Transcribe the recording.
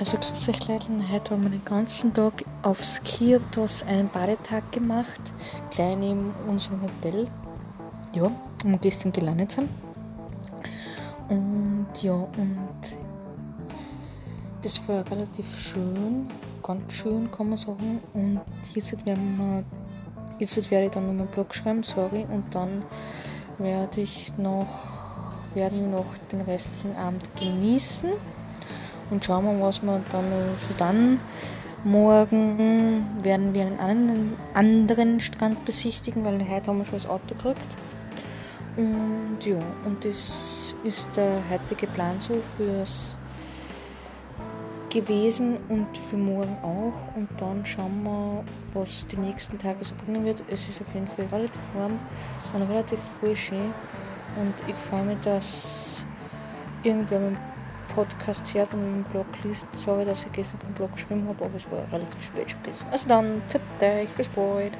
Also euch Leute, heute haben wir den ganzen Tag auf Skirtos einen Badetag gemacht, gleich neben unserem Hotel, ja, wo wir gestern gelandet sind. Und ja, und das war relativ schön, ganz schön kann man sagen. Und jetzt werden wir, jetzt werde ich dann noch meinen Blog schreiben, sorry, und dann werde ich noch, werden wir noch den restlichen Abend genießen und schauen wir, was wir dann so dann. Morgen werden wir einen anderen Strand besichtigen, weil heute haben wir schon das Auto gekriegt. Und ja, und das ist der heutige Plan so fürs gewesen und für morgen auch. Und dann schauen wir, was die nächsten Tage so bringen wird. Es ist auf jeden Fall relativ warm und relativ voll schön. Und ich freue mich, dass irgendwer mit Podcast hört und im Blog liest. Sorry, dass ich gestern keinen Blog geschrieben habe, aber es war relativ spät schon gestern. Also dann, für dich, bis bald.